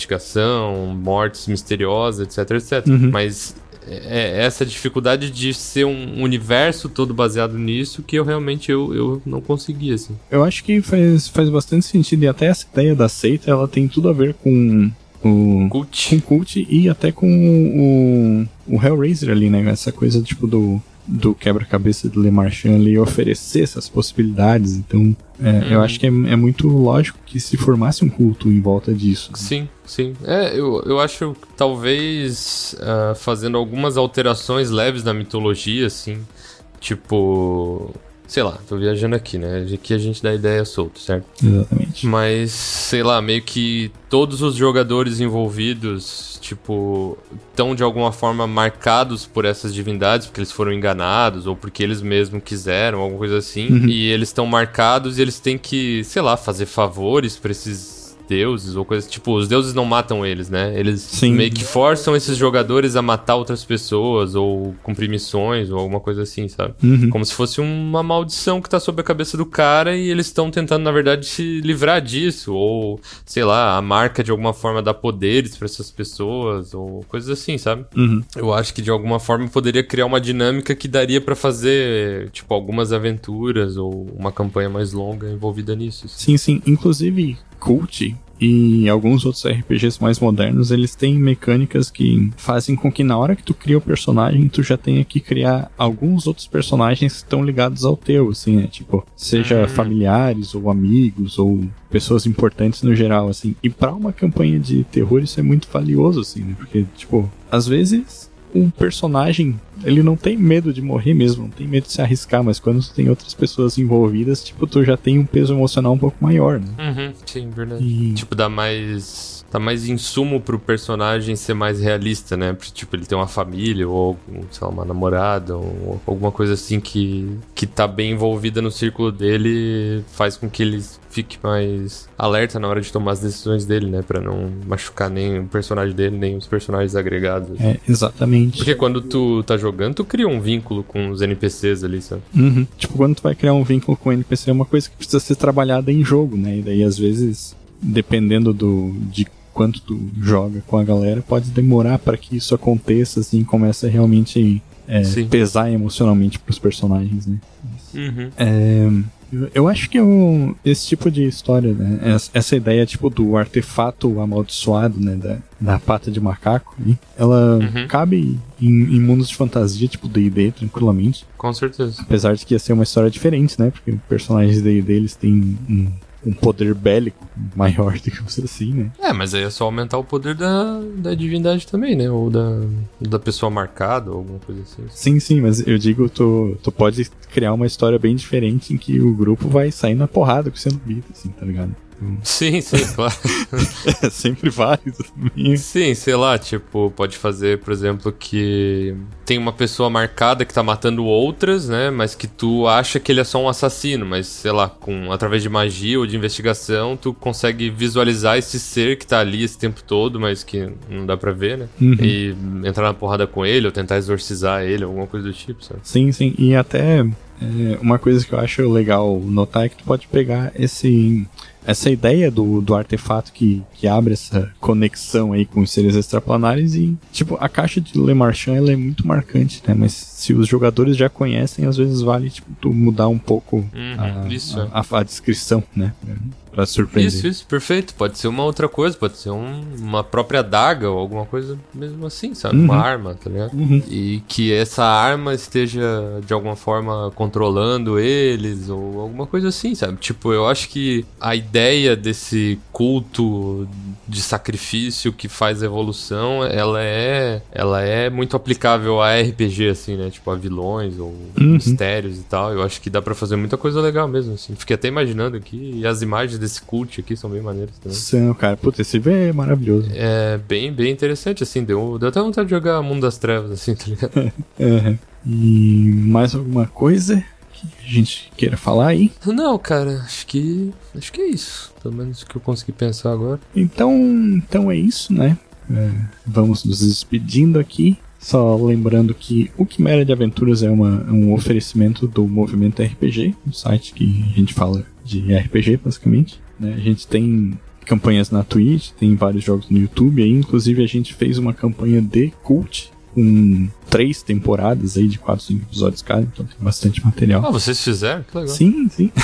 mortes misteriosas, etc, etc. Uhum. Mas é é essa dificuldade de ser um universo todo baseado nisso que eu realmente eu, eu não consegui, assim. Eu acho que faz, faz bastante sentido, e até essa ideia da seita, ela tem tudo a ver com o... Cult. Com Cult e até com o, o Hellraiser ali, né? Essa coisa, tipo, do, do quebra-cabeça do Le Marchand ali oferecer essas possibilidades. Então, é, eu acho que é, é muito lógico que se formasse um culto em volta disso. Sim, sim. É, eu, eu acho que talvez ah, fazendo algumas alterações leves na mitologia, assim, tipo. Sei lá, tô viajando aqui, né? Aqui a gente dá ideia solta, certo? Exatamente. Mas, sei lá, meio que todos os jogadores envolvidos, tipo, estão de alguma forma marcados por essas divindades, porque eles foram enganados, ou porque eles mesmos quiseram, alguma coisa assim. Uhum. E eles estão marcados e eles têm que, sei lá, fazer favores pra esses deuses ou coisas. Tipo, os deuses não matam eles, né? Eles Sim. meio que forçam esses jogadores a matar outras pessoas, ou cumprir missões, ou alguma coisa assim, sabe? Uhum. Como se fosse uma maldição que tá sobre a cabeça do cara e eles estão tentando, na verdade, se livrar disso. Ou, sei lá, a marca de alguma forma dá poderes pra essas pessoas, ou coisas assim, sabe? Uhum. Eu acho que de alguma forma poderia criar uma dinâmica que daria pra fazer, tipo, algumas aventuras ou uma campanha mais longa envolvida nisso. Sim, sim. Inclusive, Cult e alguns outros RPGs mais modernos, eles têm mecânicas que fazem com que na hora que tu cria o personagem, tu já tenha que criar alguns outros personagens que estão ligados ao teu, assim, né? Tipo, seja Uhum. familiares ou amigos ou pessoas importantes no geral, assim. E pra uma campanha de terror isso é muito valioso, assim, né? Porque, tipo, às vezes um personagem, ele não tem medo de morrer mesmo, não tem medo de se arriscar, mas quando tu tem outras pessoas envolvidas, tipo, tu já tem um peso emocional um pouco maior, né? Uhum, sim, verdade. E- Tipo, dá mais. Dá mais insumo pro personagem ser mais realista, né? Tipo, ele tem uma família, ou, sei lá, uma namorada, ou alguma coisa assim que, que tá bem envolvida no círculo dele, faz com que ele fique mais alerta na hora de tomar as decisões dele, né? Pra não machucar nem o personagem dele, nem os personagens agregados. É, exatamente. Porque quando tu tá jogando, tu cria um vínculo com os NPCs ali, sabe? Uhum. Tipo, quando tu vai criar um vínculo com o NPC é uma coisa que precisa ser trabalhada em jogo, né? E daí, às vezes, dependendo do de quanto tu joga com a galera, pode demorar para que isso aconteça, assim, começa realmente é, pesar emocionalmente pros personagens, né? Uhum. É, eu- acho que o- esse tipo de história, né? Essa, ideia, tipo, do artefato amaldiçoado, né? Da, da pata de macaco, ali, ela Uhum. cabe em, em mundos de fantasia, tipo D&D, tranquilamente. Com certeza. Apesar de que ia ser uma história diferente, né? Porque personagens D&D, eles têm um, um poder bélico maior, digamos assim, né? É, mas aí é só aumentar o poder da, da divindade também, né? Ou da, da pessoa marcada, ou alguma coisa assim. Sim, sim, mas eu digo, tu, tu pode criar uma história bem diferente em que o grupo vai sair na porrada com o Cenobita, assim, tá ligado? Sim, sim, claro. é sempre válido também. sim, sei lá, tipo, pode fazer, por exemplo, que tem uma pessoa marcada que tá matando outras, né? Mas que tu acha que ele é só um assassino, mas sei lá, com através de magia ou de investigação, tu consegue visualizar esse ser que tá ali esse tempo todo, mas que não dá pra ver, né? Uhum. E entrar na porrada com ele, ou tentar exorcizar ele, alguma coisa do tipo, sabe? Sim, sim. E até é, uma coisa que eu acho legal notar é que tu pode pegar esse, essa ideia do, do artefato que, que abre essa conexão aí com os seres extraplanares e, tipo, a caixa de Le Marchand ela é muito marcante, né? Mas se os jogadores já conhecem, às vezes vale, tipo, tu mudar um pouco Uhum, a, isso, é. a, a- a descrição, né? Pra surpreender. Isso, isso, perfeito. Pode ser uma outra coisa, pode ser um- uma própria adaga ou alguma coisa mesmo assim, sabe? Uhum. Uma arma, tá ligado? Uhum. E que essa arma esteja de alguma forma controlando eles ou alguma coisa assim, sabe? Tipo, eu acho que a ideia desse culto de sacrifício que faz a evolução, ela é, ela é muito aplicável a RPG assim, né? Tipo, a vilões ou Uhum. mistérios e tal. Eu acho que dá pra fazer muita coisa legal mesmo, assim. Fiquei até imaginando aqui e as imagens desse cult aqui são bem maneiras também. São, cara. Puta, esse V é maravilhoso. É bem, bem interessante, assim. Deu, deu até vontade de jogar Mundo das Trevas, assim, tá ligado? Uhum. E mais alguma coisa que a gente queira falar aí? Não, cara, acho que. Acho que é isso. Pelo menos o que eu consegui pensar agora. Então, então é isso, né? É, vamos nos despedindo aqui. Só lembrando que o Quimera de Aventuras é uma, um oferecimento do Movimento RPG, um site que a gente fala de RPG, basicamente. Né? A gente tem campanhas na Twitch, tem vários jogos no YouTube aí. Inclusive, a gente fez uma campanha de cult com três temporadas aí de quatro, cinco episódios cada, então tem bastante material. Ah, vocês fizeram? Que legal. Sim, sim.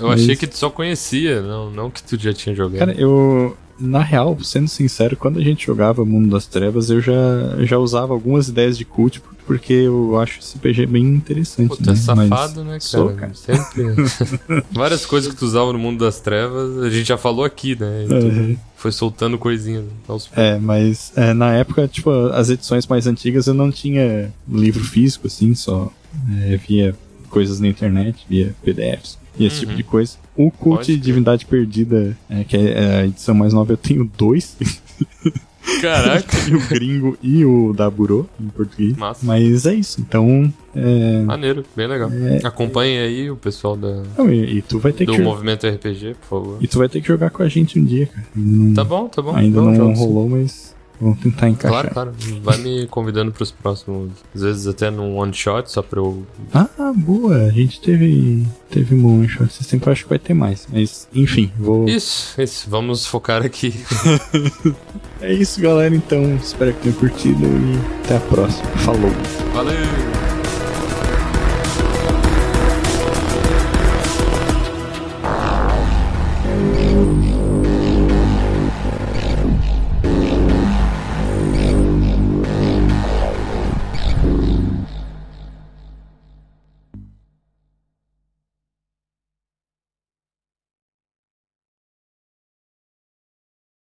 Eu achei que tu só conhecia, não, não que tu já tinha jogado. Cara, eu. Na real, sendo sincero, quando a gente jogava Mundo das Trevas, eu já, já usava algumas ideias de cult, porque eu acho esse PG bem interessante. É né? safado, né, cara? sou, cara. Sempre. Várias coisas que tu usava no mundo das trevas, a gente já falou aqui, né? Uhum. Foi soltando coisinhas aos. É, mas é, na época, tipo, as edições mais antigas eu não tinha livro físico, assim, só é, via coisas na internet, via PDFs e esse Uhum. tipo de coisa. O Cult Pode. Divindade Perdida, é, que é a edição mais nova, eu tenho dois. Caraca! e o gringo e o da Burô, em português. Massa. Mas é isso, então. É... Maneiro, bem legal. Acompanhe aí o pessoal da, Não, e, e tu vai ter do que Movimento RPG, por favor. E tu vai ter que jogar com a gente um dia, cara. Não, Tá bom, tá bom. ainda não sim. rolou, mas vamos tentar encaixar. Claro, claro. Vai me convidando pros próximos. Às vezes até num one shot, só pra eu. Ah, boa. A gente teve teve um one shot esse tempo, eu acho que vai ter mais. Mas, enfim, vou. Isso, isso. Vamos focar aqui. É isso, galera. Então, espero que tenham curtido e até a próxima. Falou. Valeu!